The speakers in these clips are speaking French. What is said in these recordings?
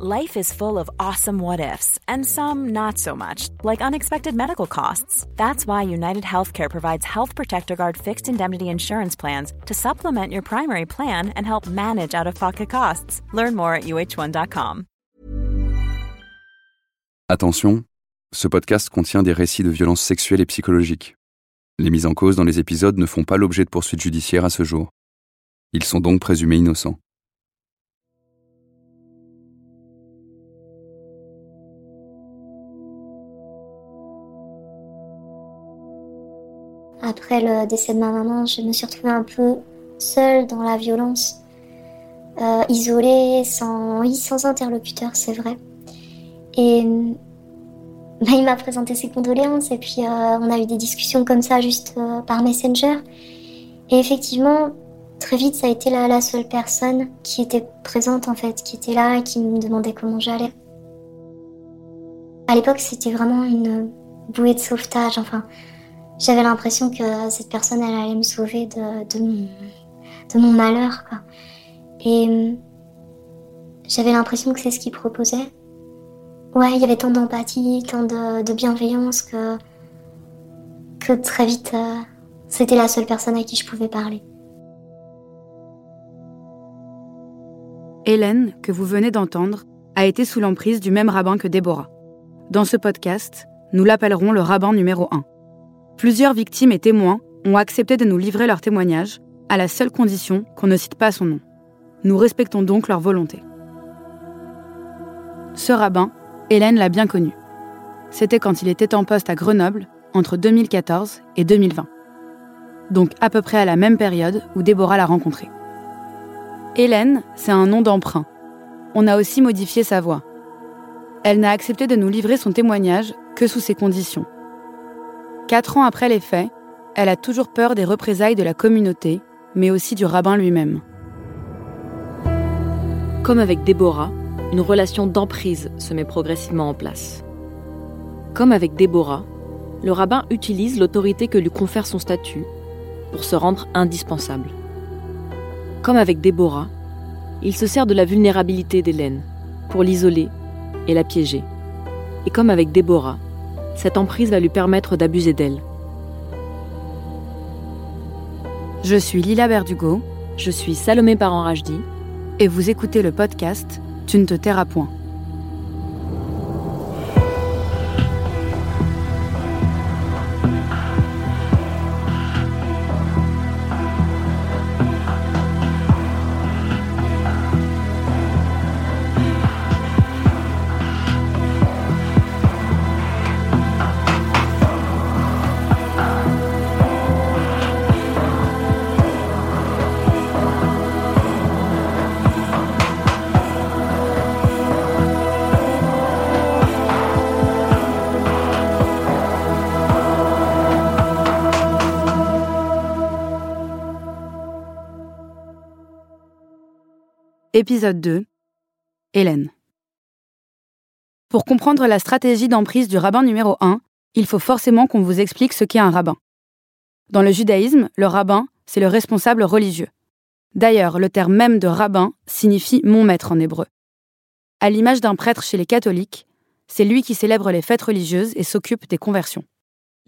Life is full of awesome what ifs, and some not so much, like unexpected medical costs. That's why United Healthcare provides Health Protector Guard fixed indemnity insurance plans to supplement your primary plan and help manage out of pocket costs. Learn more at uh1.com. Attention, ce podcast contient des récits de violences sexuelles et psychologiques. Les mises en cause dans les épisodes ne font pas l'objet de poursuites judiciaires à ce jour. Ils sont donc présumés innocents. Après le décès de ma maman, je me suis retrouvée un peu seule dans la violence, euh, isolée, sans, sans interlocuteur, c'est vrai. Et bah, il m'a présenté ses condoléances et puis euh, on a eu des discussions comme ça juste euh, par Messenger. Et effectivement, très vite, ça a été la, la seule personne qui était présente en fait, qui était là et qui me demandait comment j'allais. À l'époque, c'était vraiment une bouée de sauvetage. Enfin, j'avais l'impression que cette personne, allait me sauver de, mon, malheur. Quoi. Et euh, j'avais l'impression que c'est ce qu'il proposait. Ouais, il y avait tant d'empathie, tant de, de, bienveillance que, que très vite, euh, c'était la seule personne à qui je pouvais parler. Hélène, que vous venez d'entendre, a été sous l'emprise du même rabbin que Déborah. Dans ce podcast, nous l'appellerons le rabbin numéro 1. Plusieurs victimes et témoins ont accepté de nous livrer leur témoignage, à la seule condition qu'on ne cite pas son nom. Nous respectons donc leur volonté. Ce rabbin, Hélène l'a bien connu. C'était quand il était en poste à Grenoble, entre 2014 et 2020. Donc à peu près à la même période où Déborah l'a rencontré. Hélène, c'est un nom d'emprunt. On a aussi modifié sa voix. Elle n'a accepté de nous livrer son témoignage que sous ces conditions. Quatre ans après les faits, elle a toujours peur des représailles de la communauté, mais aussi du rabbin lui-même. Comme avec Déborah, une relation d'emprise se met progressivement en place. Comme avec Déborah, le rabbin utilise l'autorité que lui confère son statut pour se rendre indispensable. Comme avec Déborah, il se sert de la vulnérabilité d'Hélène pour l'isoler et la piéger. Et comme avec Déborah, cette emprise va lui permettre d'abuser d'elle. Je suis Lila Berdugo. Je suis Salomé Parent-Rajdi. Et vous écoutez le podcast Tu ne te tairas point. Épisode 2 Hélène. Pour comprendre la stratégie d'emprise du rabbin numéro 1, il faut forcément qu'on vous explique ce qu'est un rabbin. Dans le judaïsme, le rabbin, c'est le responsable religieux. D'ailleurs, le terme même de rabbin signifie mon maître en hébreu. À l'image d'un prêtre chez les catholiques, c'est lui qui célèbre les fêtes religieuses et s'occupe des conversions.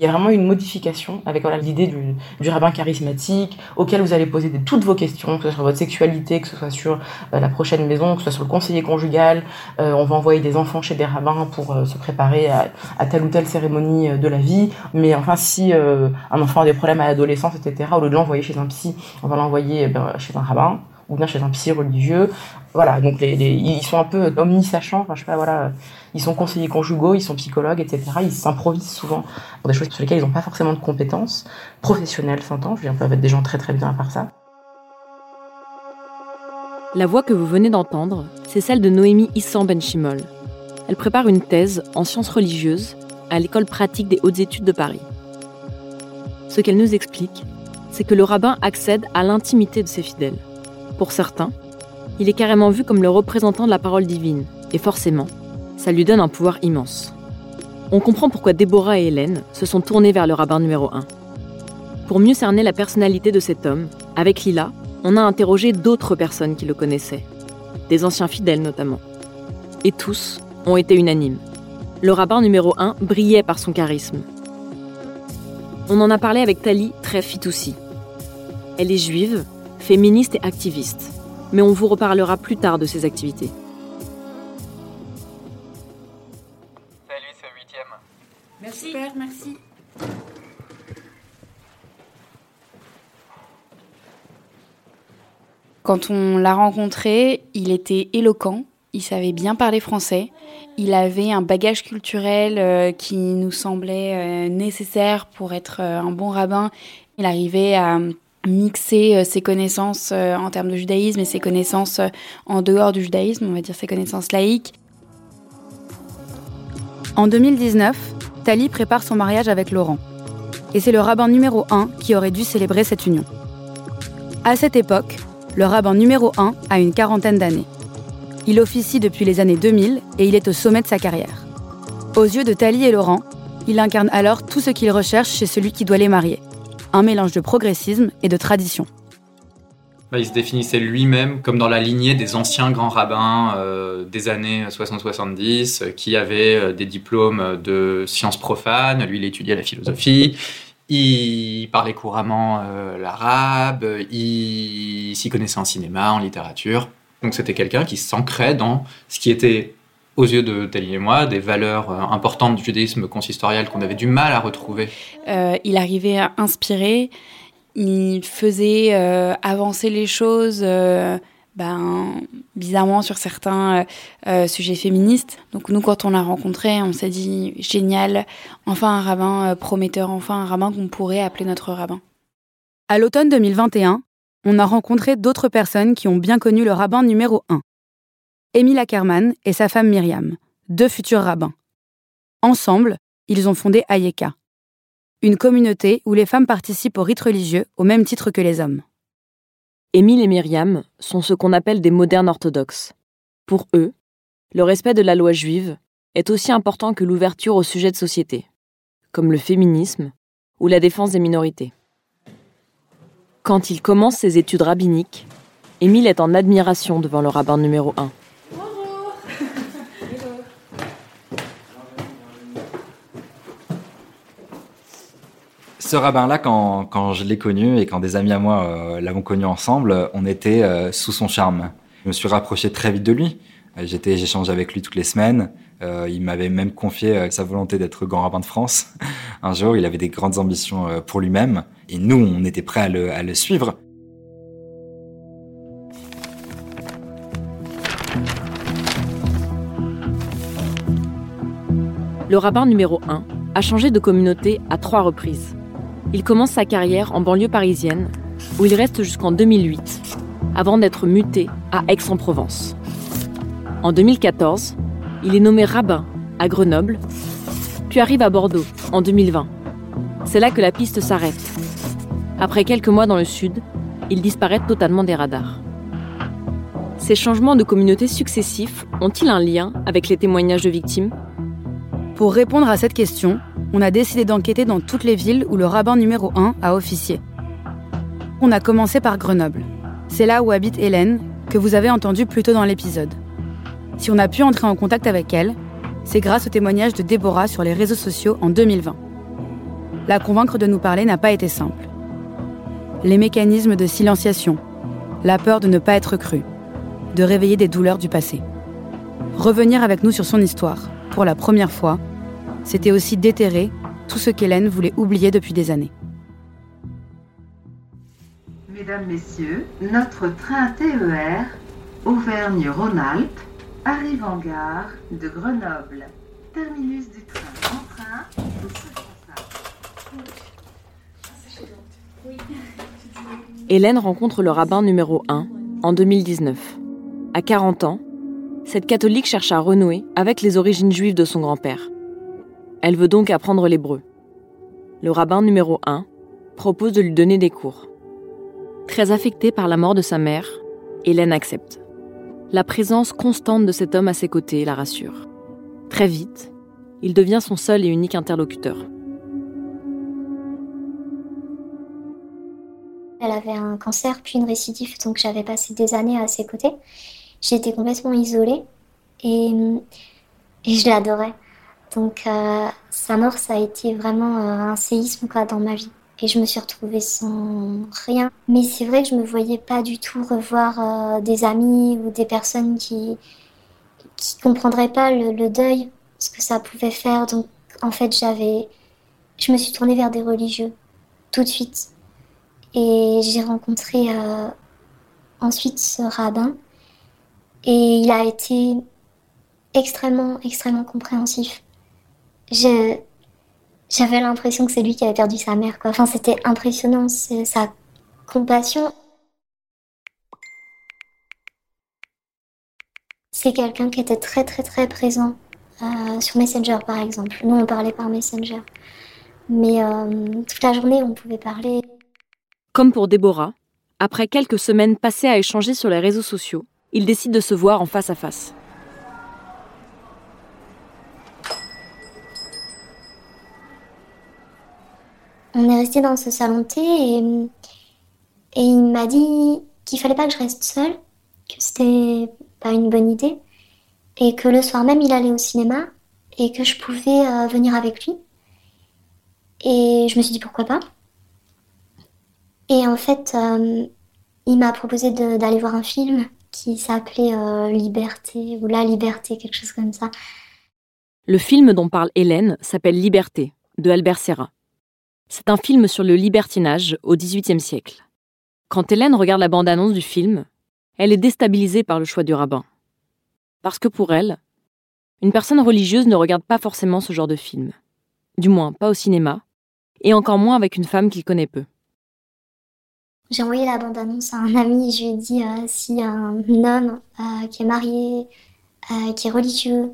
Il y a vraiment une modification avec voilà, l'idée du, du, rabbin charismatique auquel vous allez poser toutes vos questions, que ce soit sur votre sexualité, que ce soit sur euh, la prochaine maison, que ce soit sur le conseiller conjugal. Euh, on va envoyer des enfants chez des rabbins pour euh, se préparer à, à, telle ou telle cérémonie de la vie. Mais enfin, si un enfant a des problèmes à l'adolescence, etc., au lieu de l'envoyer chez un psy, on va l'envoyer ben, chez un rabbin ou bien chez un psy religieux. Voilà, donc ils sont un peu omnisachants, je sais pas, voilà, ils sont conseillers conjugaux, ils sont psychologues, etc. Ils s'improvisent souvent pour des choses sur lesquelles ils n'ont pas forcément de compétences professionnelles, je veux dire, peuvent être des gens très très bien à part ça. La voix que vous venez d'entendre, c'est celle de Noémie Issam Benchimol. Elle prépare une thèse en sciences religieuses à l'école pratique des hautes études de Paris. Ce qu'elle nous explique, c'est que le rabbin accède à l'intimité de ses fidèles. Pour certains, il est carrément vu comme le représentant de la parole divine, et forcément, ça lui donne un pouvoir immense. On comprend pourquoi Déborah et Hélène se sont tournées vers le rabbin numéro 1. Pour mieux cerner la personnalité de cet homme, avec Lila, on a interrogé d'autres personnes qui le connaissaient, des anciens fidèles notamment. et tous ont été unanimes. Le rabbin numéro 1 brillait par son charisme. On en a parlé avec Tali Trefitoussi. Elle est juive, féministe et activiste, mais on vous reparlera plus tard de ses activités. Salut, c'est le huitième. Merci. Super, merci. Quand on l'a rencontré, il était éloquent, il savait bien parler français, il avait un bagage culturel euh, qui nous semblait euh, nécessaire pour être euh, un bon rabbin. Il arrivait à mixer ses connaissances en termes de judaïsme et ses connaissances en dehors du judaïsme, on va dire ses connaissances laïques. En 2019, Tali prépare son mariage avec Laurent. Et c'est le rabbin numéro 1 qui aurait dû célébrer cette union. À cette époque, le rabbin numéro 1 a une quarantaine d'années. Il officie depuis les années 2000 et il est au sommet de sa carrière. Aux yeux de Tali et Laurent, il incarne alors tout ce qu'il recherche chez celui qui doit les marier. Un mélange de progressisme et de tradition. Il se définissait lui-même comme dans la lignée des anciens grands rabbins euh, des années 60-70 euh, qui avaient euh, des diplômes de sciences profanes. Lui, il étudiait la philosophie. Il parlait couramment l'arabe, il s'y connaissait en cinéma, en littérature. Donc c'était quelqu'un qui s'ancrait dans ce qui était, aux yeux de Tali et moi, des valeurs importantes du judaïsme consistorial qu'on avait du mal à retrouver. il arrivait à inspirer, il faisait euh, avancer les choses, euh, ben, bizarrement sur certains euh, sujets féministes. Donc nous, quand on l'a rencontré, on s'est dit génial, enfin un rabbin prometteur, enfin un rabbin qu'on pourrait appeler notre rabbin. À l'automne 2021, on a rencontré d'autres personnes qui ont bien connu le rabbin numéro 1. Émile Ackerman et sa femme Myriam, deux futurs rabbins. Ensemble, ils ont fondé Ayeka, une communauté où les femmes participent aux rites religieux au même titre que les hommes. Émile et Myriam sont ce qu'on appelle des modernes orthodoxes. Pour eux, le respect de la loi juive est aussi important que l'ouverture aux sujets de société, comme le féminisme ou la défense des minorités. Quand il commence ses études rabbiniques, Émile est en admiration devant le rabbin numéro 1. Ce rabbin-là, quand, quand, je l'ai connu et quand des amis à moi euh, l'avons connu ensemble, on était euh, sous son charme. Je me suis rapproché très vite de lui. Euh, j'étais, j'échangeais avec lui toutes les semaines. il m'avait même confié sa volonté d'être grand rabbin de France. Un jour, il avait des grandes ambitions pour lui-même. Et nous, on était prêts à le, à le suivre. Le rabbin numéro 1 a changé de communauté à trois reprises. Il commence sa carrière en banlieue parisienne, où il reste jusqu'en 2008, avant d'être muté à Aix-en-Provence. En 2014, il est nommé rabbin à Grenoble, puis arrive à Bordeaux en 2020. C'est là que la piste s'arrête. Après quelques mois dans le sud, il disparaît totalement des radars. Ces changements de communauté successifs ont-ils un lien avec les témoignages de victimes? Pour répondre à cette question, on a décidé d'enquêter dans toutes les villes où le rabbin numéro 1 a officié. On a commencé par Grenoble. C'est là où habite Hélène, que vous avez entendu plus tôt dans l'épisode. Si on a pu entrer en contact avec elle, c'est grâce au témoignage de Déborah sur les réseaux sociaux en 2020. La convaincre de nous parler n'a pas été simple. Les mécanismes de silenciation, la peur de ne pas être cru, de réveiller des douleurs du passé. Revenir avec nous sur son histoire, pour la première fois, c'était aussi déterrer tout ce qu'Hélène voulait oublier depuis des années. Mesdames, Messieurs, notre train TER Auvergne-Rhône-Alpes arrive en gare de Grenoble. Terminus du train en train Hélène rencontre le rabbin numéro 1 en 2019. À 40 ans, cette catholique cherche à renouer avec les origines juives de son grand-père. Elle veut donc apprendre l'hébreu. Le rabbin numéro 1 propose de lui donner des cours. Très affectée par la mort de sa mère, Hélène accepte. La présence constante de cet homme à ses côtés la rassure. Très vite, il devient son seul et unique interlocuteur. Elle avait un cancer puis une récidive, donc j'avais passé des années à ses côtés. J'étais complètement isolée et, et je l'adorais. Donc euh, sa mort, ça a été vraiment euh, un séisme dans ma vie. Et je me suis retrouvée sans rien. Mais c'est vrai que je me voyais pas du tout revoir euh, des amis ou des personnes qui qui comprendraient pas le, deuil, ce que ça pouvait faire. Donc en fait, j'avais, je me suis tournée vers des religieux tout de suite. Et j'ai rencontré ensuite ce rabbin. Et il a été extrêmement, extrêmement compréhensif. J'avais l'impression que c'est lui qui avait perdu sa mère. Quoi. Enfin, c'était impressionnant, sa compassion. C'est quelqu'un qui était très, très, très présent euh, sur Messenger, par exemple. Nous, on parlait par Messenger. Mais euh, toute la journée, on pouvait parler. Comme pour Déborah, après quelques semaines passées à échanger sur les réseaux sociaux, ils décident de se voir en face à face. On est resté dans ce salon de thé et, il m'a dit qu'il fallait pas que je reste seule, que c'était pas une bonne idée, et que le soir même il allait au cinéma et que je pouvais euh, venir avec lui. Et je me suis dit pourquoi pas. Et en fait, euh, il m'a proposé d'aller voir un film qui s'appelait euh, Liberté ou La Liberté, quelque chose comme ça. Le film dont parle Hélène s'appelle Liberté, de Albert Serra. C'est un film sur le libertinage au XVIIIe siècle. Quand Hélène regarde la bande-annonce du film, elle est déstabilisée par le choix du rabbin. Parce que pour elle, une personne religieuse ne regarde pas forcément ce genre de film. Du moins, pas au cinéma, et encore moins avec une femme qu'il connaît peu. J'ai envoyé la bande-annonce à un ami, je lui ai dit euh, si un homme euh, qui est marié, euh, qui est religieux,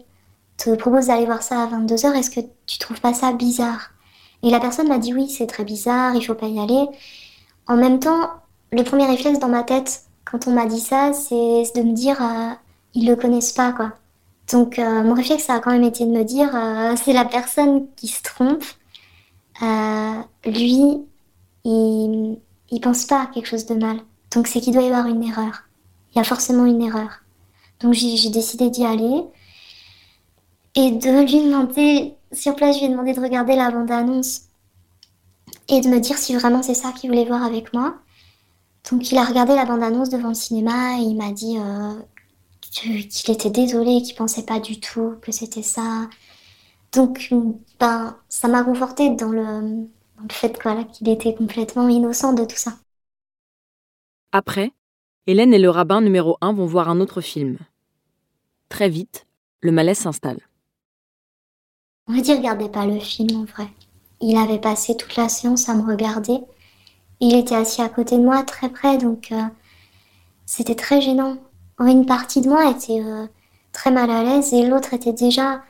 te propose d'aller voir ça à 22h, est-ce que tu trouves pas ça bizarre? Et la personne m'a dit oui, c'est très bizarre, il faut pas y aller. En même temps, le premier réflexe dans ma tête, quand on m'a dit ça, c'est de me dire ils le connaissent pas, quoi. Donc mon réflexe, ça a quand même été de me dire c'est la personne qui se trompe. lui, il il pense pas à quelque chose de mal. Donc c'est qu'il doit y avoir une erreur. Il y a forcément une erreur. Donc j'ai décidé d'y aller et de lui demander, sur place, je lui ai demandé de regarder la bande-annonce et de me dire si vraiment c'est ça qu'il voulait voir avec moi. Donc il a regardé la bande-annonce devant le cinéma et il m'a dit euh, qu'il était désolé, qu'il pensait pas du tout que c'était ça. Donc ben ça m'a conforté dans le le fait qu'il était complètement innocent de tout ça. Après, Hélène et le rabbin numéro 1 vont voir un autre film. Très vite, le malaise s'installe. On va dire, regardez pas le film en vrai. Il avait passé toute la séance à me regarder. Il était assis à côté de moi, très près, donc euh, c'était très gênant. Une partie de moi était euh, très mal à l'aise et l'autre était déjà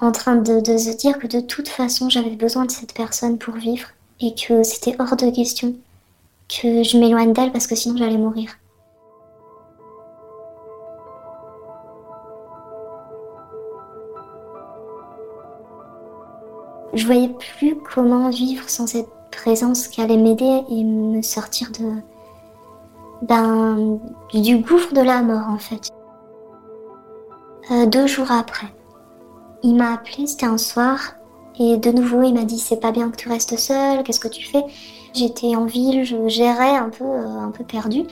en train de, se dire que de toute façon j'avais besoin de cette personne pour vivre et que c'était hors de question que je m'éloigne d'elle parce que sinon j'allais mourir. Je voyais plus comment vivre sans cette présence qui allait m'aider et me sortir de ben, du gouffre de la mort en fait. Euh, deux jours après. Il m'a appelé, c'était un soir, et de nouveau il m'a dit c'est pas bien que tu restes seule, qu'est-ce que tu fais? J'étais en ville, je gérais un peu, euh, un peu perdue.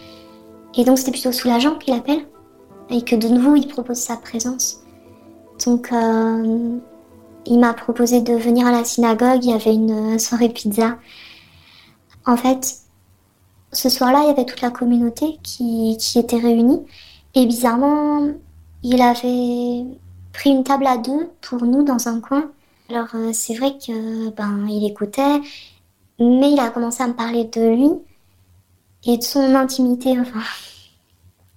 Et donc c'était plutôt soulageant qu'il appelle, et que de nouveau il propose sa présence. Donc euh, il m'a proposé de venir à la synagogue, il y avait une soirée pizza. En fait, ce soir-là, il y avait toute la communauté qui, qui était réunie. Et bizarrement, il avait pris une table à deux pour nous dans un coin. Alors euh, c'est vrai que ben il écoutait, mais il a commencé à me parler de lui et de son intimité. Enfin,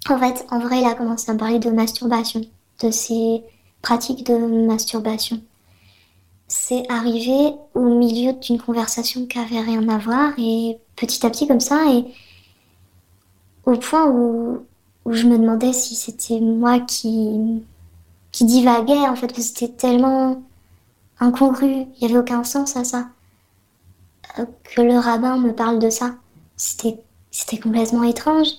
en fait, en vrai, il a commencé à me parler de masturbation, de ses pratiques de masturbation. C'est arrivé au milieu d'une conversation qui avait rien à voir et petit à petit comme ça et au point où, où je me demandais si c'était moi qui qui divaguait en fait, que c'était tellement incongru, il n'y avait aucun sens à ça. Euh, que le rabbin me parle de ça, c'était, c'était complètement étrange.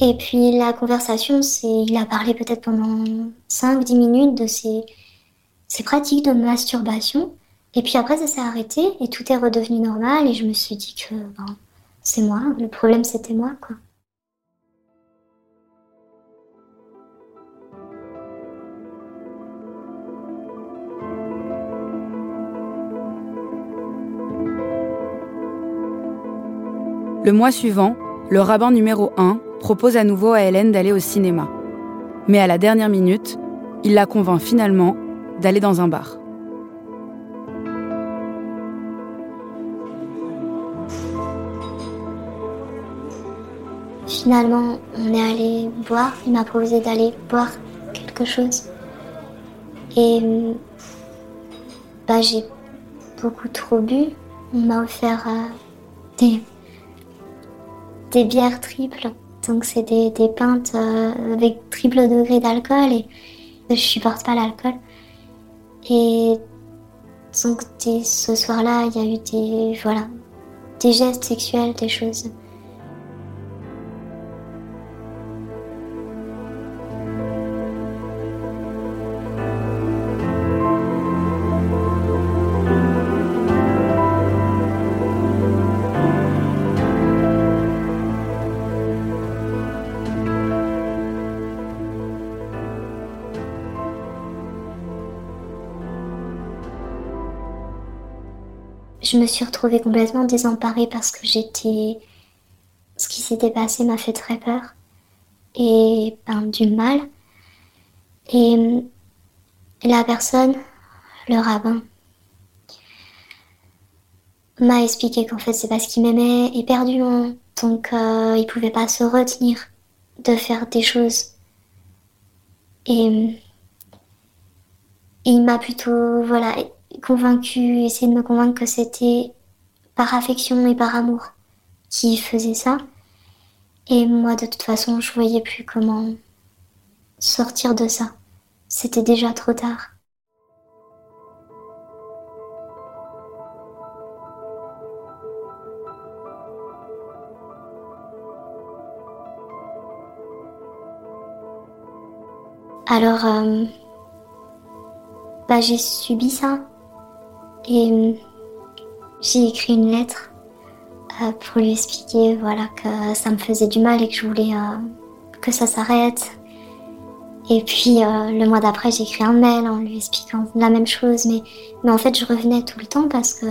Et puis la conversation, c'est, il a parlé peut-être pendant 5-10 minutes de ses, ses pratiques de masturbation. Et puis après, ça s'est arrêté et tout est redevenu normal. Et je me suis dit que ben, c'est moi, le problème c'était moi, quoi. Le mois suivant, le rabbin numéro 1 propose à nouveau à Hélène d'aller au cinéma. Mais à la dernière minute, il la convainc finalement d'aller dans un bar. Finalement, on est allé boire. Il m'a proposé d'aller boire quelque chose. Et bah, j'ai beaucoup trop bu. On m'a offert euh, des bières triples. Donc c'est des, des, pintes euh, avec triple degré d'alcool et je supporte pas l'alcool. Et donc ce soir-là, il y a eu des voilà des gestes sexuels, des choses. Me suis retrouvée complètement désemparée parce que j'étais. Ce qui s'était passé m'a fait très peur et ben, du mal. Et la personne, le rabbin, m'a expliqué qu'en fait c'est parce qu'il m'aimait éperdument, donc euh, il pouvait pas se retenir de faire des choses. Et, et il m'a plutôt voilà convaincu, essayer de me convaincre que c'était par affection et par amour qui faisait ça. Et moi, de toute façon, je voyais plus comment sortir de ça. C'était déjà trop tard. Alors, euh, bah, j'ai subi ça. Et euh, j'ai écrit une lettre euh, pour lui expliquer voilà, que ça me faisait du mal et que je voulais euh, que ça s'arrête. Et puis le mois d'après, j'ai écrit un mail en lui expliquant la même chose. Mais, mais en fait, je revenais tout le temps parce que,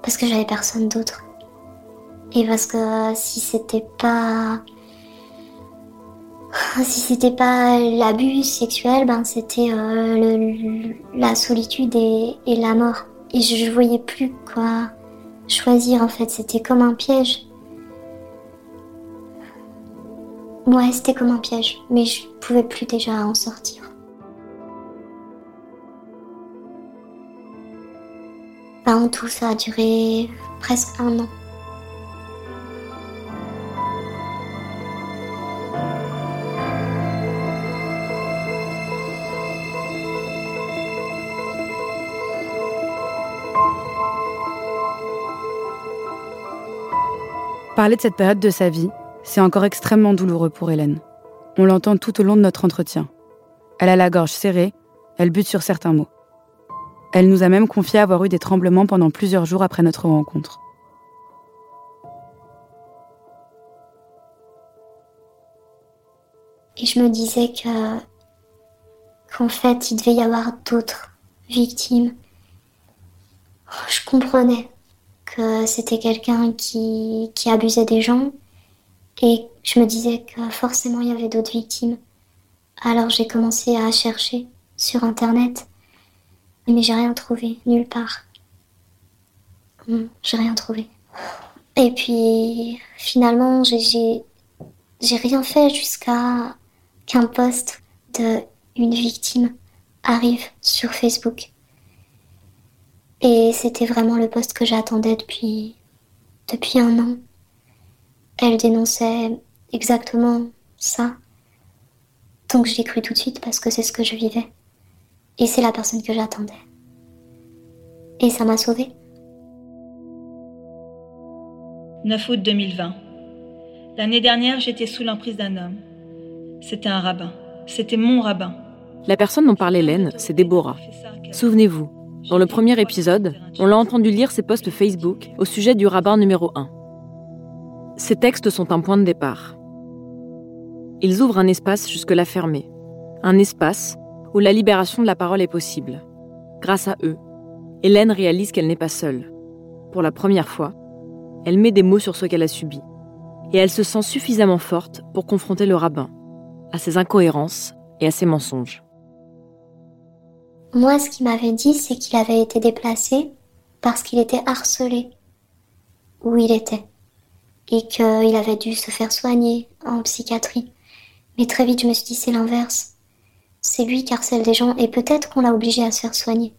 parce que j'avais personne d'autre. Et parce que si c'était pas si c'était pas l'abus sexuel, ben c'était euh, la solitude et, la mort. Et je, voyais plus quoi choisir en fait, c'était comme un piège. Ouais, c'était comme un piège, mais je pouvais plus déjà en sortir. En tout, ça a duré presque un an. Parler de cette période de sa vie, c'est encore extrêmement douloureux pour Hélène. On l'entend tout au long de notre entretien. Elle a la gorge serrée, elle bute sur certains mots. Elle nous a même confié avoir eu des tremblements pendant plusieurs jours après notre rencontre. Et je me disais que qu'en fait, il devait y avoir d'autres victimes. Je comprenais que c'était quelqu'un qui, qui abusait des gens et je me disais que forcément il y avait d'autres victimes. Alors j'ai commencé à chercher sur internet, mais j'ai rien trouvé, nulle part. Hum, j'ai rien trouvé. Et puis finalement, j'ai rien fait jusqu'à qu'un poste de une victime arrive sur Facebook. Et c'était vraiment le poste que j'attendais depuis, depuis un an. Elle dénonçait exactement ça. Donc je l'ai cru tout de suite parce que c'est ce que je vivais. Et c'est la personne que j'attendais. Et ça m'a sauvée. 9 août 2020. L'année dernière, j'étais sous l'emprise d'un homme. C'était un rabbin. C'était mon rabbin. La personne dont parle Hélène, c'est Déborah. Souvenez-vous, dans le premier épisode, on l'a entendu lire ses posts Facebook au sujet du rabbin numéro 1. Ces textes sont un point de départ. Ils ouvrent un espace jusque-là fermé. Un espace où la libération de la parole est possible. Grâce à eux, Hélène réalise qu'elle n'est pas seule. Pour la première fois, elle met des mots sur ce qu'elle a subi. Et elle se sent suffisamment forte pour confronter le rabbin, à ses incohérences et à ses mensonges. Moi, ce qu'il m'avait dit, c'est qu'il avait été déplacé parce qu'il était harcelé où il était et qu'il avait dû se faire soigner en psychiatrie. Mais très vite, je me suis dit, c'est l'inverse. C'est lui qui harcèle des gens et peut-être qu'on l'a obligé à se faire soigner.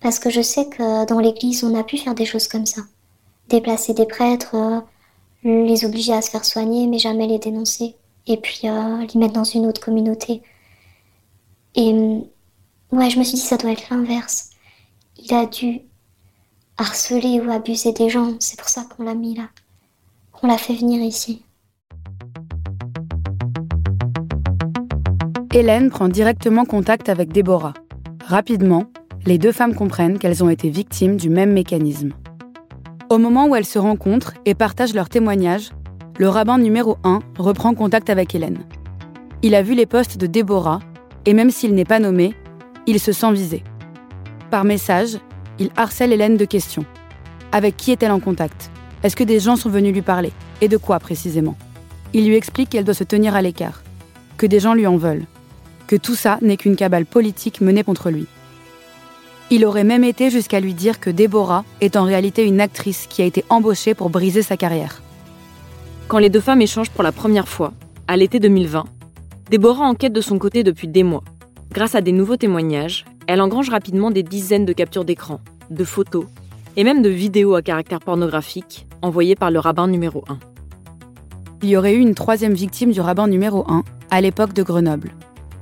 Parce que je sais que dans l'église, on a pu faire des choses comme ça. Déplacer des prêtres, euh, les obliger à se faire soigner, mais jamais les dénoncer. Et puis euh, les mettre dans une autre communauté. Mm, ouais, je me suis dit, ça doit être l'inverse. Il a dû harceler ou abuser des gens. C'est pour ça qu'on l'a mis là. Qu'on l'a fait venir ici. Hélène prend directement contact avec Déborah. Rapidement, les deux femmes comprennent qu'elles ont été victimes du même mécanisme. Au moment où elles se rencontrent et partagent leurs témoignages, le rabbin numéro 1 reprend contact avec Hélène. Il a vu les postes de Déborah, et même s'il n'est pas nommé, il se sent visé. Par message, il harcèle Hélène de questions. Avec qui est-elle en contact? Est-ce que des gens sont venus lui parler? Et de quoi précisément? Il lui explique qu'elle doit se tenir à l'écart, que des gens lui en veulent, que tout ça n'est qu'une cabale politique menée contre lui. Il aurait même été jusqu'à lui dire que Déborah est en réalité une actrice qui a été embauchée pour briser sa carrière. Quand les deux femmes échangent pour la première fois, à l'été 2020, Déborah enquête de son côté depuis des mois. Grâce à des nouveaux témoignages, elle engrange rapidement des dizaines de captures d'écran, de photos et même de vidéos à caractère pornographique envoyées par le rabbin numéro 1. Il y aurait eu une troisième victime du rabbin numéro 1 à l'époque de Grenoble.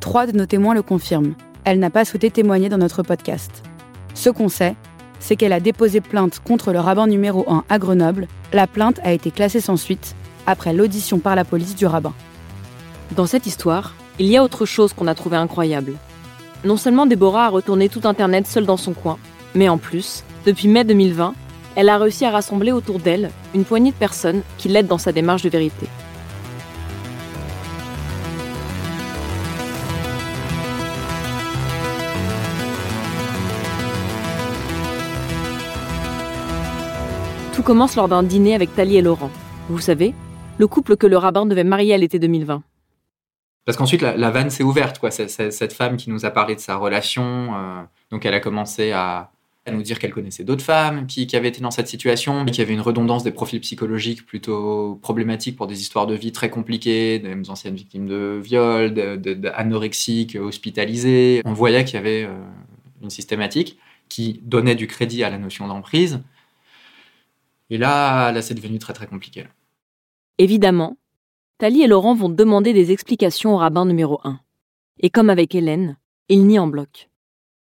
Trois de nos témoins le confirment. Elle n'a pas souhaité témoigner dans notre podcast. Ce qu'on sait, c'est qu'elle a déposé plainte contre le rabbin numéro 1 à Grenoble. La plainte a été classée sans suite après l'audition par la police du rabbin. Dans cette histoire, il y a autre chose qu'on a trouvé incroyable. Non seulement Déborah a retourné tout Internet seule dans son coin, mais en plus, depuis mai 2020, elle a réussi à rassembler autour d'elle une poignée de personnes qui l'aident dans sa démarche de vérité. Tout commence lors d'un dîner avec Tali et Laurent. Vous savez, le couple que le rabbin devait marier à l'été 2020. Parce qu'ensuite, la, vanne s'est ouverte. Quoi. cette femme qui nous a parlé de sa relation, euh, donc elle a commencé à, nous dire qu'elle connaissait d'autres femmes qui, avaient été dans cette situation, mais qu'il y avait une redondance des profils psychologiques plutôt problématiques pour des histoires de vie très compliquées, des anciennes victimes de viol, d'anorexiques hospitalisées. On voyait qu'il y avait euh, une systématique qui donnait du crédit à la notion d'emprise. Et là, là c'est devenu très très compliqué. Évidemment, Tali et Laurent vont demander des explications au rabbin numéro 1. Et comme avec Hélène, ils nient en bloc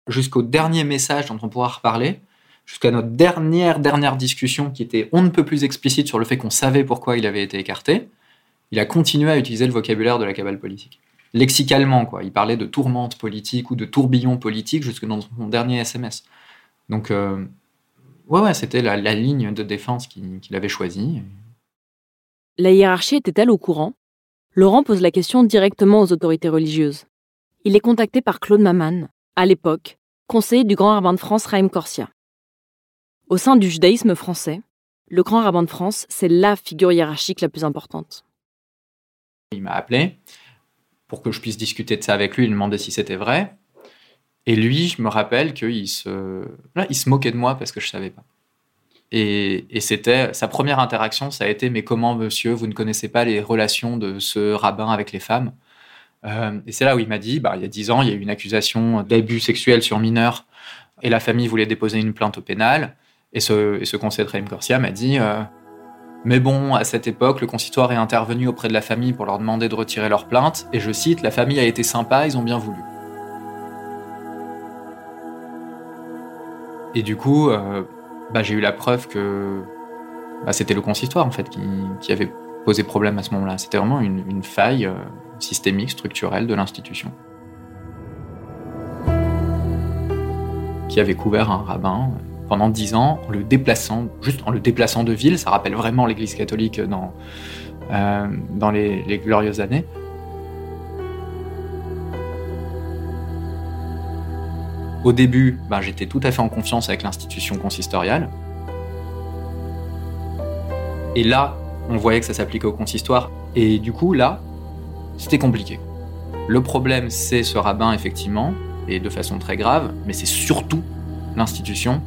jusqu'au dernier message dont on pourra reparler, jusqu'à notre dernière, dernière discussion qui était on ne peut plus explicite sur le fait qu'on savait pourquoi il avait été écarté, il a continué à utiliser le vocabulaire de la cabale politique. Lexicalement, quoi. Il parlait de tourmente politique ou de tourbillon politique jusque dans son dernier SMS. Donc, euh, ouais, ouais, c'était la, ligne de défense qu'il avait choisie. La hiérarchie était-elle au courant? Laurent pose la question directement aux autorités religieuses. Il est contacté par Claude Maman, à l'époque, conseiller du grand rabbin de France Raïm Corsia. Au sein du judaïsme français, le grand rabbin de France, c'est la figure hiérarchique la plus importante. Il m'a appelé pour que je puisse discuter de ça avec lui, il me demandait si c'était vrai. Et lui, je me rappelle qu'il se, il se moquait de moi parce que je ne savais pas. Et, c'était sa première interaction, ça a été mais comment monsieur, vous ne connaissez pas les relations de ce rabbin avec les femmes? Euh, et c'est là où il m'a dit, bah, il y a dix ans, il y a eu une accusation d'abus sexuel sur mineurs et la famille voulait déposer une plainte au pénal. Et ce, et de Raïm Corsia m'a dit, euh, mais bon, à cette époque, le consistoire est intervenu auprès de la famille pour leur demander de retirer leur plainte. Et je cite, la famille a été sympa, ils ont bien voulu. Et du coup, euh, bah, j'ai eu la preuve que bah, c'était le consistoire en fait qui, qui avait posait problème à ce moment-là. C'était vraiment une, une faille euh, systémique, structurelle de l'institution. Qui avait couvert un rabbin pendant dix ans en le déplaçant, juste en le déplaçant de ville. Ça rappelle vraiment l'Église catholique dans, euh, dans les glorieuses années. Au début, ben, j'étais tout à fait en confiance avec l'institution consistoriale. Et là, on voyait que ça s'appliquait au consistoire. Et du coup, là, c'était compliqué. Le problème, c'est ce rabbin, effectivement, et de façon très grave, mais c'est surtout l'institution.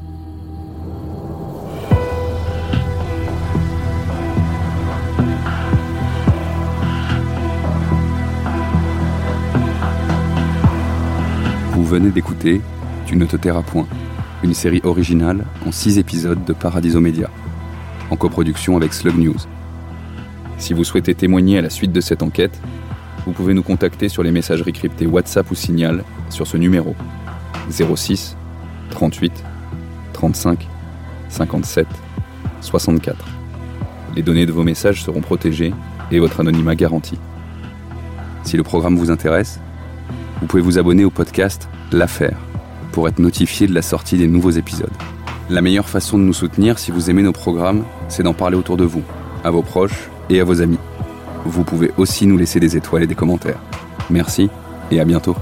Venez d'écouter Tu ne te tairas point, une série originale en six épisodes de Paradiso Média, en coproduction avec Slug News. Si vous souhaitez témoigner à la suite de cette enquête, vous pouvez nous contacter sur les messageries cryptées WhatsApp ou Signal sur ce numéro 06 38 35 57 64. Les données de vos messages seront protégées et votre anonymat garanti. Si le programme vous intéresse, vous pouvez vous abonner au podcast L'Affaire pour être notifié de la sortie des nouveaux épisodes. La meilleure façon de nous soutenir si vous aimez nos programmes, c'est d'en parler autour de vous, à vos proches et à vos amis. Vous pouvez aussi nous laisser des étoiles et des commentaires. Merci et à bientôt.